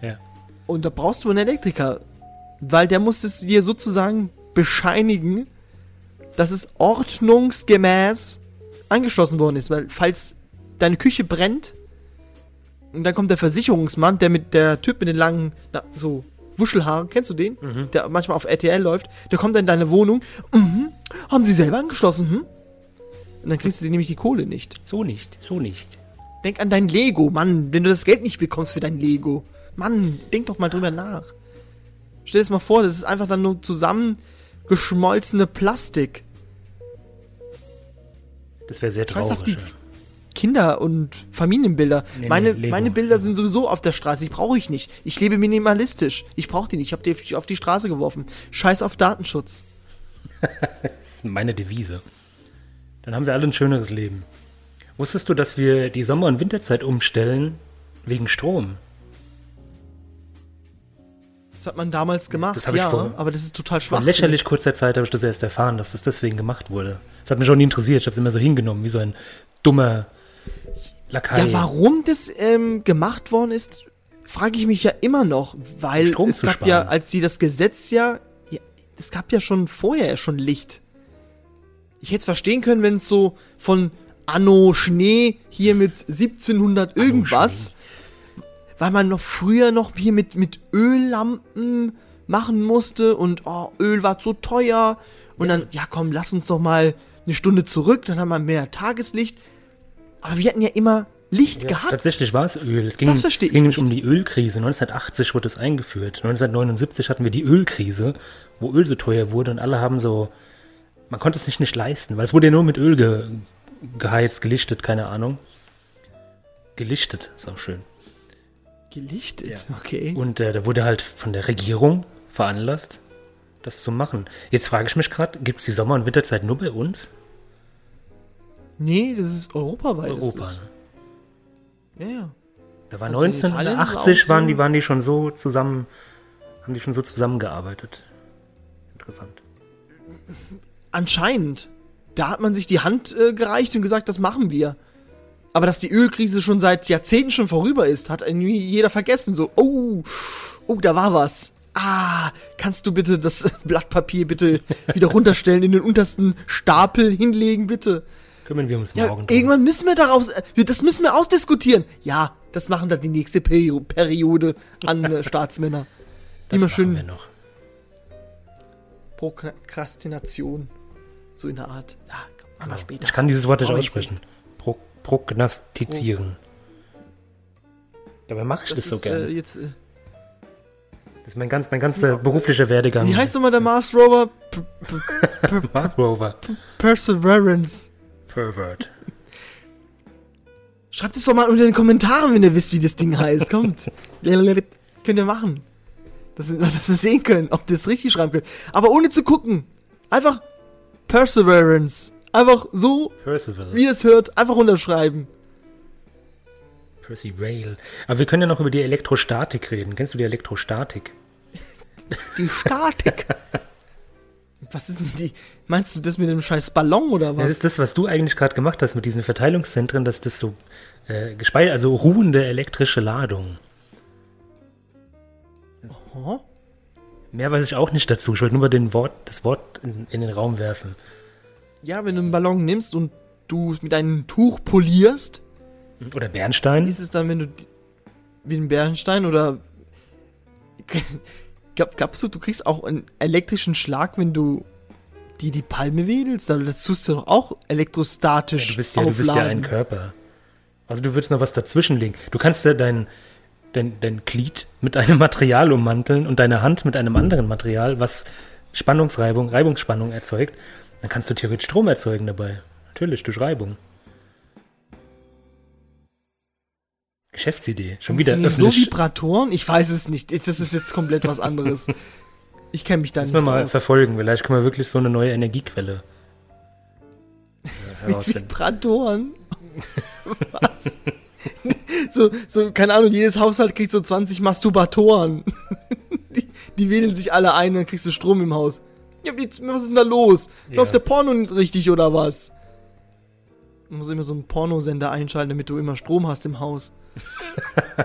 Ja. und da brauchst du einen Elektriker, weil der muss es dir sozusagen bescheinigen, dass es ordnungsgemäß angeschlossen worden ist, weil falls deine Küche brennt und dann kommt der Versicherungsmann, der mit der Typ mit den langen, na, so Wuschelhaaren, kennst du den? Der manchmal auf RTL läuft, der kommt dann in deine Wohnung, mhm, haben sie selber angeschlossen, hm? Und dann kriegst du nämlich die Kohle nicht. So nicht, so nicht. Denk an dein Lego, Mann, wenn du das Geld nicht bekommst für dein Lego. Mann, denk doch mal drüber nach. Stell dir das mal vor, das ist einfach dann nur zusammengeschmolzene Plastik. Das wäre sehr Scheiß traurig. auf die ja. Kinder- und Familienbilder. Nee, meine, nee, meine Bilder sind sowieso auf der Straße. Die brauche ich nicht. Ich lebe minimalistisch. Ich brauche die nicht. Ich habe die auf die Straße geworfen. Scheiß auf Datenschutz. Das ist meine Devise. Dann haben wir alle ein schöneres Leben. Wusstest du, dass wir die Sommer- und Winterzeit umstellen wegen Strom? Das hat man damals gemacht, Das hab ich ja, vor- aber das ist total Vor schwach. lächerlich kurzer Zeit habe ich das erst erfahren, dass das deswegen gemacht wurde. Das hat mich schon nie interessiert. Ich habe es immer so hingenommen, wie so ein dummer Lakai. Ja, warum das ähm, gemacht worden ist, frage ich mich ja immer noch, weil Strom es gab sparen. ja, als sie das Gesetz ja, ja, es gab ja schon vorher schon Licht. Ich hätte es verstehen können, wenn es so von Anno Schnee hier mit 1700 irgendwas, weil man noch früher noch hier mit, mit Öllampen machen musste und oh, Öl war zu teuer und dann, ja komm, lass uns doch mal eine Stunde zurück, dann haben wir mehr Tageslicht. Aber wir hatten ja immer Licht Ja, gehabt. Tatsächlich war es Öl. Es ging, Das versteh ich ging nämlich nicht. um die Ölkrise. 1980 wurde es eingeführt. 1979 hatten wir die Ölkrise, wo Öl so teuer wurde und alle haben so, man konnte es sich nicht leisten, weil es wurde ja nur mit Öl ge, geheizt, gelichtet, keine Ahnung. Gelichtet, ist auch schön. Gelichtet, Ja. okay. Und äh, da wurde halt von der Regierung veranlasst, das zu machen. Jetzt frage ich mich gerade, gibt es die Sommer- und Winterzeit nur bei uns? Nee, das ist europaweit. ist Europa. das. Ja, ja. Da war Also in Italien ist es 1980 auch waren die, waren die schon so zusammen, haben die schon so zusammengearbeitet. Interessant. Anscheinend. Da hat man sich die Hand äh, gereicht und gesagt, das machen wir. Aber dass die Ölkrise schon seit Jahrzehnten schon vorüber ist, hat irgendwie jeder vergessen. So, oh, oh, da war was. Ah, kannst du bitte das Blatt Papier bitte wieder runterstellen, in den untersten Stapel hinlegen, bitte? Kümmern wir uns Ja, morgen drum. irgendwann müssen wir daraus, äh, das müssen wir ausdiskutieren. Ja, das machen dann die nächste Perio Periode an äh, Staatsmänner. Das Immer schön wir noch. Prokrastination. So in der Art. Ja, komm, aber später. Ich kann dieses Wort nicht aussprechen. Pro, prognostizieren. Dabei mache ich das, Das so ist, gerne. äh, jetzt, äh, das ist mein, ganz, mein ganzer beruflicher Werdegang. wie heißt nochmal der Mars Rover? Mars Rover. Perseverance. Pervert. Schreibt es doch mal unter den Kommentaren, wenn ihr wisst, wie das Ding heißt. Kommt. Könnt ihr machen. Dass, wir- dass wir sehen können, ob ihr das richtig schreiben könnt. Aber ohne zu gucken. Einfach Perseverance. Einfach so, Percival. wie ihr es hört, einfach runterschreiben. Percy Rail. Aber wir können ja noch über die Elektrostatik reden. Kennst du die Elektrostatik? Die Statik. was ist denn die? Meinst du das mit dem scheiß Ballon oder Das was? ist das, was du eigentlich gerade gemacht hast mit diesen Verteilungszentren, dass das so äh, gespeichert, also ruhende elektrische Ladung. Oh. Mehr weiß ich auch nicht dazu. Ich wollte nur mal den Wort, das Wort in, in den Raum werfen. Ja, wenn du einen Ballon nimmst und du mit einem Tuch polierst, Oder Bernstein. ist es dann, wenn du wie ein Bernstein oder glaub, glaubst du, du kriegst auch einen elektrischen Schlag, wenn du die die Palme wedelst? Aber Das tust du doch auch elektrostatisch Du bist ja, du bist ja ein aufladen. Körper. Also du würdest noch was dazwischenlegen. Du kannst ja dein, dein, dein Glied mit einem Material ummanteln und deine Hand mit einem anderen Material, was Spannungsreibung, Reibungsspannung erzeugt, dann kannst du theoretisch Strom erzeugen dabei. Natürlich, durch Reibung. Geschäftsidee. Schon wieder öffentlich. so Vibratoren? Ich weiß es nicht. Das ist jetzt komplett was anderes. Ich kenne mich da Müssen nicht wir mal aus. verfolgen. Vielleicht können wir wirklich so eine neue Energiequelle äh, herausfinden. Vibratoren? was? so, so, keine Ahnung, jedes Haushalt kriegt so 20 Masturbatoren. die, die wählen sich alle ein, dann kriegst du Strom im Haus. Ja, was ist denn da los? Ja. Läuft der Porno nicht richtig oder was? Du musst immer so einen Pornosender einschalten, damit du immer Strom hast im Haus.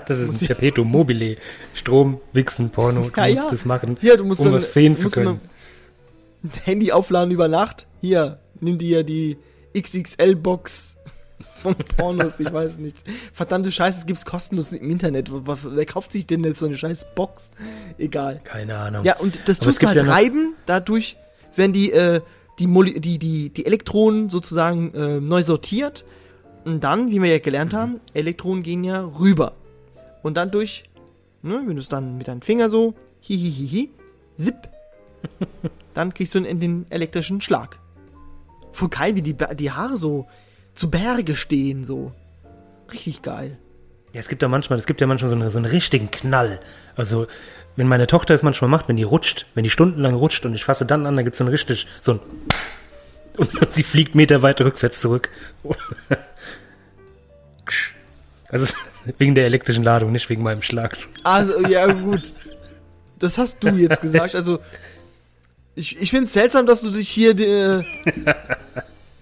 Das ist Muss ein Perpetuum mobile. Strom, Wichsen, Porno. Du Ja, musst ja. das machen, Hier, du musst um dann- was sehen zu können. Handy aufladen über Nacht. Hier, nimm dir die XXL-Box von Pornos, ich weiß nicht. Verdammte Scheiße, es gibt's kostenlos im Internet. Wer kauft sich denn jetzt so eine scheiß Box? Egal. Keine Ahnung. Ja, und das Aber gibt halt ja reiben, dadurch werden die, äh, die, Moli die, die, die Elektronen sozusagen äh, neu sortiert. Und dann, wie wir ja gelernt haben, Elektronen gehen ja rüber. Und dann durch, ne, wenn du es dann mit deinem Finger so, hihihihi, zip, dann kriegst du den, den elektrischen Schlag. Voll geil, wie die, die Haare so zu Berge stehen, so. Richtig geil. Ja, es gibt ja manchmal, es gibt ja manchmal so einen, so einen richtigen Knall. Also, wenn meine Tochter es manchmal macht, wenn die rutscht, wenn die stundenlang rutscht und ich fasse dann an, dann gibt es so ein richtig, so ein und sie fliegt Meter weit rückwärts zurück. Also wegen der elektrischen Ladung, nicht wegen meinem Schlag. Also, ja, gut. Das hast du jetzt gesagt. Also, ich, ich finde es seltsam, dass du dich hier. Äh,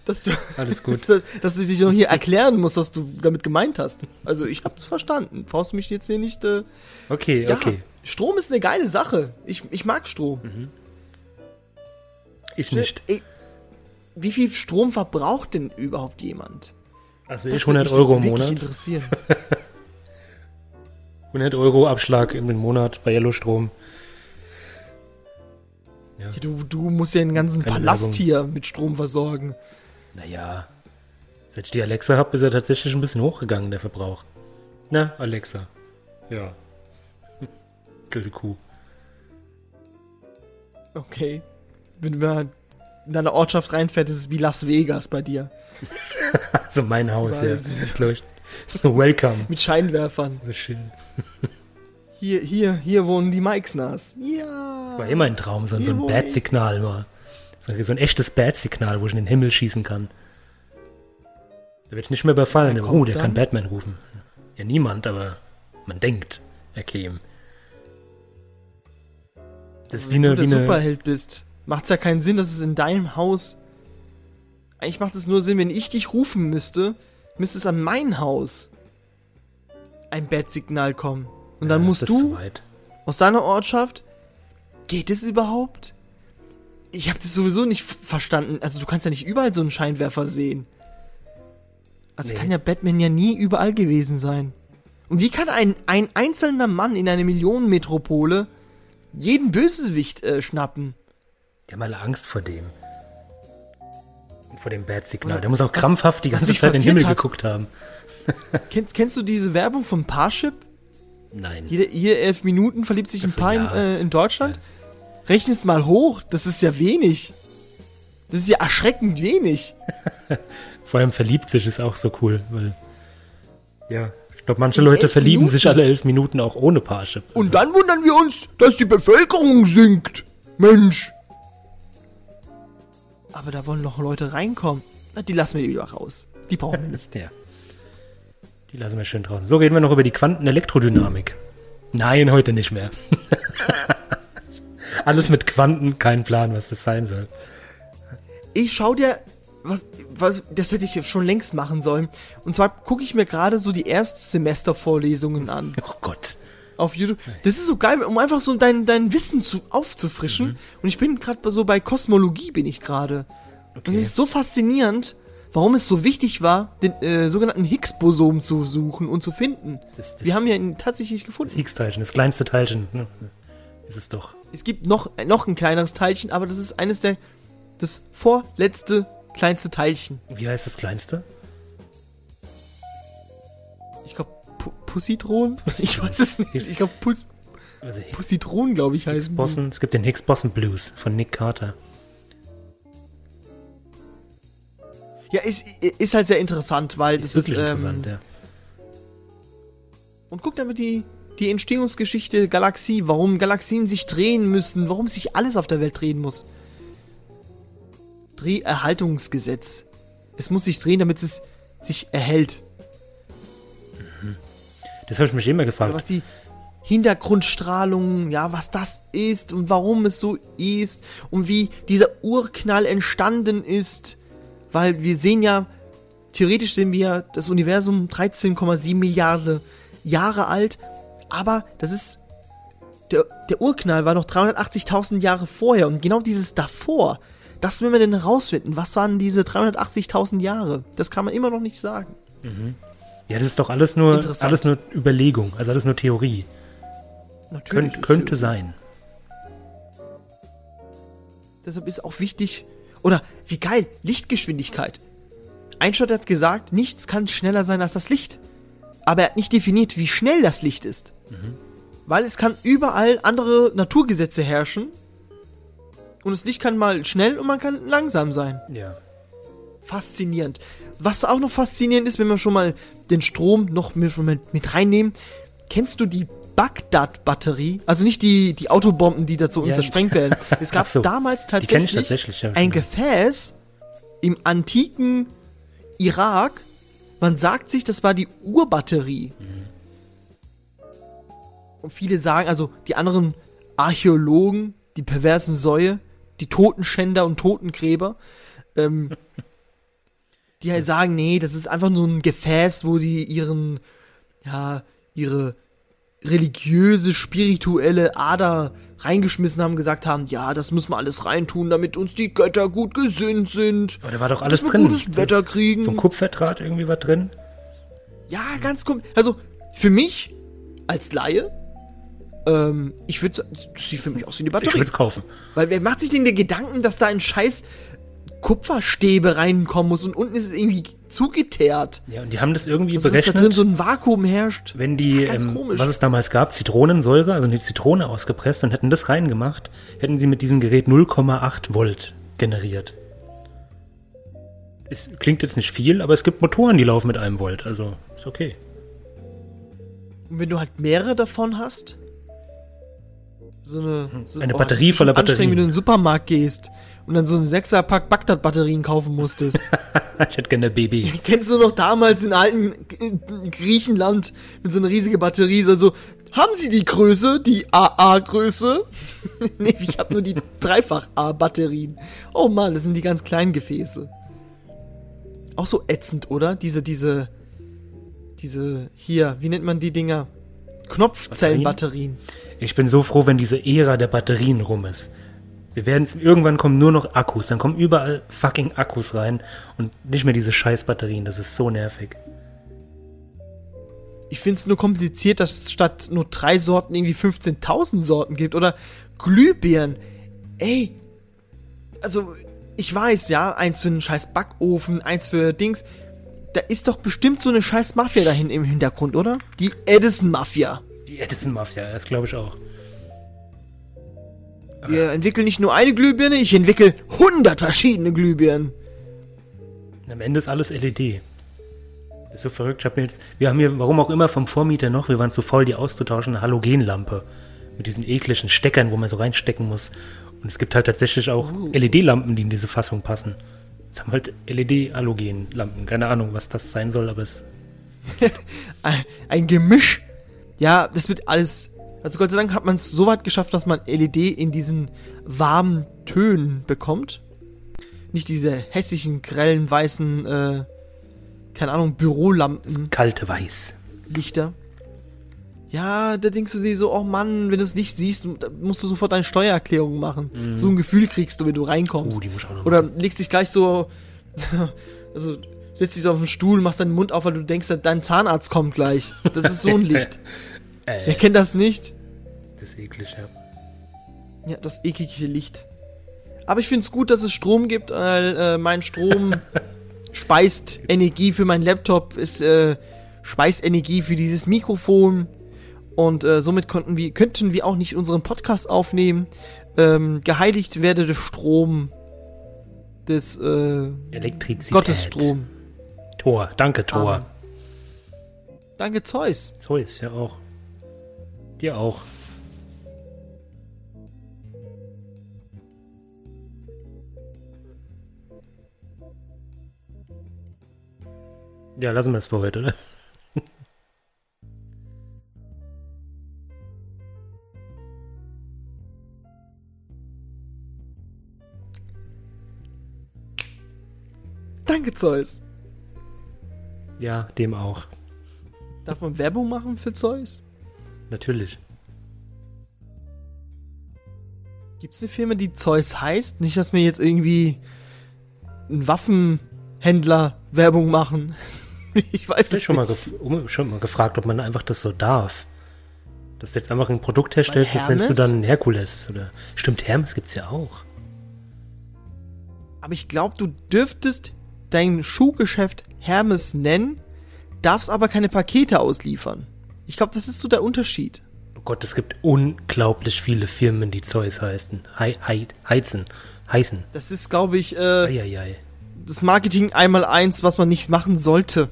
dass, du, Alles gut. dass, dass du dich noch hier erklären musst, was du damit gemeint hast. Also, ich habe es verstanden. Brauchst du mich jetzt hier nicht. Äh, Okay, ja, okay. Strom ist eine geile Sache. Ich, ich mag Strom. Ich nicht. Ey, wie viel Strom verbraucht denn überhaupt jemand? Also Das ich würde 100 mich Euro im Monat. interessieren. 100 Euro Abschlag im Monat bei Yellow Strom. Ja, du, du musst ja den ganzen Keine Palast Werbung. hier mit Strom versorgen. Naja, seit ich die Alexa habe, ist er tatsächlich ein bisschen hochgegangen, der Verbrauch. Na, Alexa. Ja. Blöde Kuh. Okay. Wenn man in deine Ortschaft reinfährt, ist es wie Las Vegas bei dir. Also mein Haus, ja. Wahnsinn. Das leuchtet. Welcome. Mit Scheinwerfern. So schön. Hier, hier, hier wohnen die Meixners. Ja. Das war immer ein Traum, so, so ein Jawohl. Bat-Signal mal. So, so ein echtes Bat-Signal, wo ich in den Himmel schießen kann. Da wird ich nicht mehr überfallen. Oh, der dann? kann Batman rufen. Ja, niemand, aber man denkt, er käme. Das ist wie Wenn du eine, der eine, Superheld bist, macht's ja keinen Sinn, dass es in deinem Haus. Eigentlich macht es nur Sinn, wenn ich dich rufen müsste, müsste es an mein Haus ein Bat-Signal kommen. Und dann Ja, musst du aus deiner Ortschaft. Geht es überhaupt? Ich habe das sowieso nicht verstanden. Also du kannst ja nicht überall so einen Scheinwerfer sehen. Also Nee. kann ja Batman ja nie überall gewesen sein. Und wie kann ein, ein einzelner Mann in einer Millionenmetropole jeden Bösewicht äh, schnappen? Die haben alle Angst vor dem. Vor dem Bat-Signal. Oder Der muss auch krampfhaft die ganze Zeit in den Himmel hat- geguckt haben. Kennst, kennst du diese Werbung vom Parship? Nein. Jede, jede elf Minuten verliebt sich ein Paar in, äh, in Deutschland? ja, Rechnest mal hoch, das ist ja wenig. Das ist ja erschreckend wenig. Vor allem verliebt sich ist auch so cool, weil. Ja, glaube, manche In Leute verlieben Minuten? sich alle elf Minuten auch ohne Parship. Also, Und dann wundern wir uns, dass die Bevölkerung sinkt. Mensch. Aber da wollen noch Leute reinkommen. Na, die lassen wir wieder raus. Die brauchen wir nicht. Ja. Die lassen wir schön draußen. So reden wir noch über die Quantenelektrodynamik. Nein, heute nicht mehr. Alles mit Quanten, kein Plan, was das sein soll. Ich schau dir, was, was, das hätte ich schon längst machen sollen. Und zwar gucke ich mir gerade so die Erstsemestervorlesungen an. Oh Gott. auf YouTube. Das ist so geil, um einfach so dein, dein Wissen zu, aufzufrischen. Mhm. Und ich bin gerade so bei Kosmologie bin ich gerade. Und Okay. es ist so faszinierend, warum es so wichtig war, den äh, sogenannten Higgs-Boson zu suchen und zu finden. Das, das, Wir haben ja ihn tatsächlich das gefunden. Higgs-Teilchen, das kleinste Teilchen. Ne? Ist es doch. Es gibt noch, noch ein kleineres Teilchen, aber das ist eines der, das vorletzte kleinste Teilchen. Wie heißt das kleinste? Ich glaube, Pu Positron? Ich weiß es nicht. Ich glaube, Pus Also Positronen, glaube ich, die. Higgs-Bossen, es gibt den Higgs-Bossen Blues von Nick Carter. Ja, ist, ist halt sehr interessant, weil das ist. Ähm, interessant, ja. Und guck damit die, die Entstehungsgeschichte Galaxie, warum Galaxien sich drehen müssen, warum sich alles auf der Welt drehen muss. Dreherhaltungsgesetz. Es muss sich drehen, damit es sich erhält. Das habe ich mich immer gefragt. Was die Hintergrundstrahlung, ja, was das ist und warum es so ist und wie dieser Urknall entstanden ist. Weil wir sehen ja, theoretisch sehen wir das Universum 13,7 Milliarden Jahre alt, aber das ist. Der, der Urknall war noch 380.000 Jahre vorher und genau dieses davor, das will man denn herausfinden. Was waren diese 380.000 Jahre? Das kann man immer noch nicht sagen. Ja, das ist doch alles nur, alles nur Überlegung, also alles nur Theorie. Natürlich. Ist könnte es- sein. Deshalb ist auch wichtig, oder wie geil, Lichtgeschwindigkeit. Einstein hat gesagt, nichts kann schneller sein als das Licht. Aber er hat nicht definiert, wie schnell das Licht ist. Weil es kann überall andere Naturgesetze herrschen. Und das Licht kann mal schnell und man kann langsam sein. Ja. Faszinierend. Was auch noch faszinierend ist, wenn wir schon mal den Strom noch mit, mit, reinnehmen. Kennst du die Bagdad-Batterie? Also nicht die, die Autobomben, die dazu uns Ja. zersprengt werden. Es gab so. damals tatsächlich, tatsächlich. Ja, ein. Gefäß im antiken Irak. Man sagt sich, das war die Urbatterie. Und viele sagen, also die anderen Archäologen, die perversen Säue, die Totenschänder und Totengräber, ähm, die halt sagen, nee, das ist einfach nur ein Gefäß, wo die ihren, ja, ihre religiöse, spirituelle Ader reingeschmissen haben, gesagt haben, ja, das müssen wir alles reintun, damit uns die Götter gut gesinnt sind. Aber da war doch alles dass wir drin. gutes Wetter kriegen. So ein Kupferdraht irgendwie war drin. Ja, ganz komisch. Also, für mich, als Laie, ähm, ich würde das sieht für mich aus wie eine Ich Batterie. würde es kaufen. Weil wer macht sich denn der Gedanken, dass da ein scheiß Kupferstäbe reinkommen muss und unten ist es irgendwie zugeteert. Ja, und die haben das irgendwie Also, dass da drin berechnet, so ein Vakuum herrscht. wenn die, ganz ähm, komisch. was es damals gab, Zitronensäure, also eine Zitrone ausgepresst und hätten das reingemacht, hätten sie mit diesem Gerät 0,8 Volt generiert. Es klingt jetzt nicht viel, aber es gibt Motoren, die laufen mit einem Volt, also ist okay. Und wenn du halt mehrere davon hast, so eine, so, Eine oh, Batterie ist voller Batterien. Wenn du in den Supermarkt gehst und dann so einen Sechserpack Bagdad-Batterien kaufen musstest. ich hätte gerne Baby. Kennst du noch damals in alten Griechenland mit so einer riesigen Batterie, so, so haben Sie die Größe, die AA-Größe? nee, ich habe nur die Dreifach-A-Batterien. Oh Mann, das sind die ganz kleinen Gefäße. Auch so ätzend, oder? Diese, diese, diese, hier, wie nennt man die Dinger? Knopfzellenbatterien. Ich bin so froh, wenn diese Ära der Batterien rum ist. Wir werden irgendwann kommen nur noch Akkus, dann kommen überall fucking Akkus rein und nicht mehr diese scheiß Batterien, das ist so nervig. Ich finde es nur kompliziert, dass es statt nur drei Sorten irgendwie 15.000 Sorten gibt. Oder Glühbirnen. Ey, also ich weiß, ja, eins für einen scheiß Backofen, eins für Dings. Da ist doch bestimmt so eine scheiß Mafia dahin im Hintergrund, oder? Die Edison-Mafia. Die Edison Mafia, das glaube ich auch. Wir entwickeln nicht nur eine Glühbirne, ich entwickle 100 verschiedene Glühbirnen. Am Ende ist alles LED. Ist so verrückt. Ich hab mir jetzt, wir haben hier, warum auch immer, vom Vormieter noch, wir waren zu faul, die auszutauschen, eine Halogenlampe. Mit diesen ekligen Steckern, wo man so reinstecken muss. Und es gibt halt tatsächlich auch LED-Lampen, die in diese Fassung passen. Jetzt haben halt LED-Halogen-Lampen. Keine Ahnung, was das sein soll, aber es. ein Gemisch. Ja, das wird alles. Also Gott sei Dank hat man es so weit geschafft, dass man LED in diesen warmen Tönen bekommt. Nicht diese hässlichen, grellen, weißen, äh, keine Ahnung, Bürolampenlichter. Kalte Weiß. Ja, da denkst du dir so, oh Mann, wenn du es nicht siehst, musst du sofort deine Steuererklärung machen. So ein Gefühl kriegst du, wenn du reinkommst. Oh, die muss ich auch noch Oder legst dich gleich so, also setzt dich so auf den Stuhl, machst deinen Mund auf, weil du denkst, dein Zahnarzt kommt gleich. Das ist so ein Licht. Wer Äh, kennt das nicht? das ist eklig, ja. Ja, das eklige Licht. Aber ich finde es gut, dass es Strom gibt, weil äh, mein Strom speist Energie für meinen Laptop, ist äh, speist Energie für dieses Mikrofon Und äh, somit konnten wir, könnten wir auch nicht unseren Podcast aufnehmen. Ähm, geheiligt werde der Strom des äh, Elektrizität. Gottesstrom. Tor. Danke, Tor. Danke, Zeus. Zeus, ja auch. Dir auch. Ja, lassen wir es für heute, oder? Danke, Zeus. Ja, dem auch. Darf man Werbung machen für Zeus? Natürlich. Gibt es eine Firma, die Zeus heißt? Nicht, dass wir jetzt irgendwie ein Waffenhändler Werbung machen. ich weiß es schon mal, nicht. um, schon mal gefragt, ob man einfach das so darf. Dass du jetzt einfach ein Produkt herstellst, das nennst du dann Herkules. Oder stimmt, Hermes gibt's ja auch. Aber ich glaube, du dürftest dein Schuhgeschäft Hermes nennen, darfst aber keine Pakete ausliefern. Ich glaube, das ist so der Unterschied. Oh Gott, es gibt unglaublich viele Firmen, die Zeus heißen. Hei, hei, heizen. Heißen. Das ist, glaube ich, äh, Eieiei. das Marketing einmal eins, was man nicht machen sollte.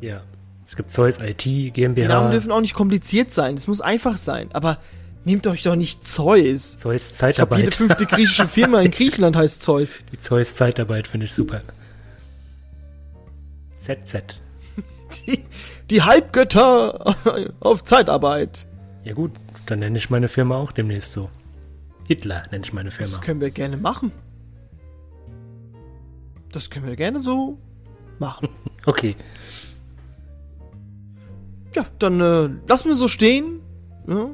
Ja. Es gibt Zeus IT, Die GmbH. Namen dürfen auch nicht kompliziert sein. Es muss einfach sein. Aber nehmt euch doch nicht Zeus. Zeus Ich glaube, jede Zeitarbeit. fünfte griechische Firma in Griechenland heißt Zeus. Die Zeus Zeitarbeit finde ich super. ZZ. Die, die Halbgötter auf Zeitarbeit. Ja gut, dann nenne ich meine Firma auch demnächst so. Hitler nenne ich meine Firma. Das können wir gerne machen. Das können wir gerne so machen. Okay. Ja, dann äh, lassen wir so stehen. Ja.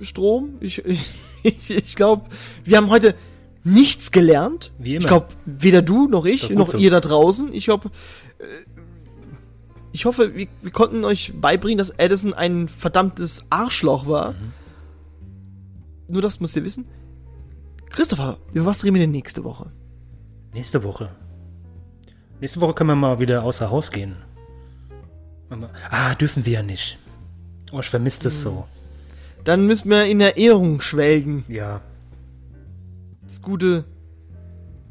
Strom. Ich, ich, ich, ich glaube, wir haben heute nichts gelernt. Wie immer. Ich glaube, weder du noch ich, Doch noch so. ihr da draußen. Ich glaube, äh, ich hoffe, wir, wir konnten euch beibringen, dass Edison ein verdammtes Arschloch war. Mhm. Nur das müsst ihr wissen. Christopher, über was reden wir denn nächste Woche? Nächste Woche. Nächste Woche können wir mal wieder außer Haus gehen. Ah, dürfen wir ja nicht. Oh, ich vermisse das so. Dann müssen wir in Erinnerung schwelgen. Ja. Das gute,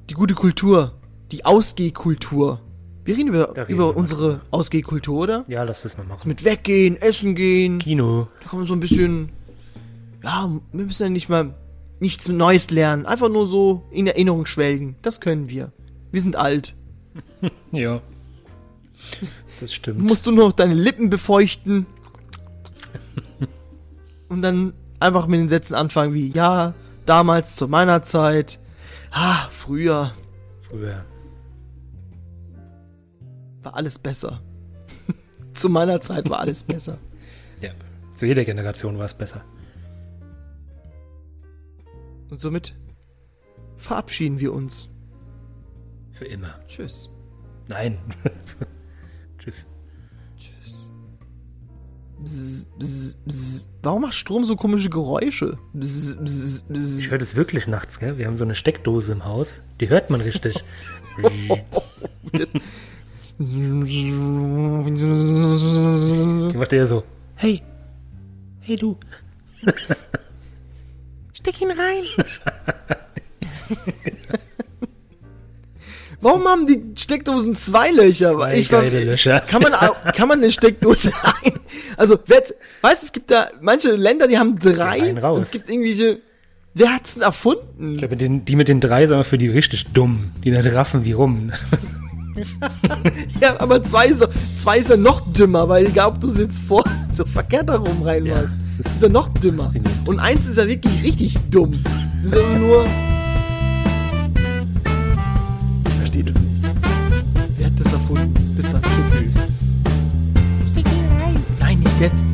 die gute Kultur, die Ausgehkultur. Wir reden über, reden über mal unsere Ausgehkultur, oder? Ja, lass das mal machen. Mit weggehen, essen gehen. Kino. Da kann man so ein bisschen, ja, wir müssen ja nicht mal nichts Neues lernen. Einfach nur so in Erinnerung schwelgen. Das können wir. Wir sind alt. Ja. Das stimmt. Musst du nur noch deine Lippen befeuchten. Und dann einfach mit den Sätzen anfangen wie, ja, damals zu meiner Zeit. Ah, früher Früher. War alles besser. zu meiner Zeit war alles besser. Ja. Zu jeder Generation war es besser. Und somit verabschieden wir uns. Für immer. Tschüss. Nein. Tschüss. Tschüss. Bzz, bzz, bzz. Warum macht Strom so komische Geräusche? Ich höre das wirklich nachts, gell? Wir haben so eine Steckdose im Haus. Die hört man richtig. Das- Die macht eher so. Hey. Hey du. Steck ihn rein. Warum haben die Steckdosen zwei Löcher? Zwei ich war, geile Löcher. Kann man, kann man eine Steckdose rein? Also, wer, weißt du, es gibt da manche Länder, die haben drei. Und es gibt irgendwelche. Wer hat's denn erfunden? Ich glaube, die mit den drei sind aber für die richtig dumm. Die nicht raffen wie rum. ja, aber zwei ist, zwei ist ja noch dümmer, weil egal ob du es jetzt vor so verkehrt herum reinmachst, ja, ist, ist ja noch dümmer. Und eins ist ja wirklich richtig dumm. Das ist immer nur. Ich verstehe das nicht. Wer hat das erfunden? Bis dann. Tschüss. Nein, nicht jetzt.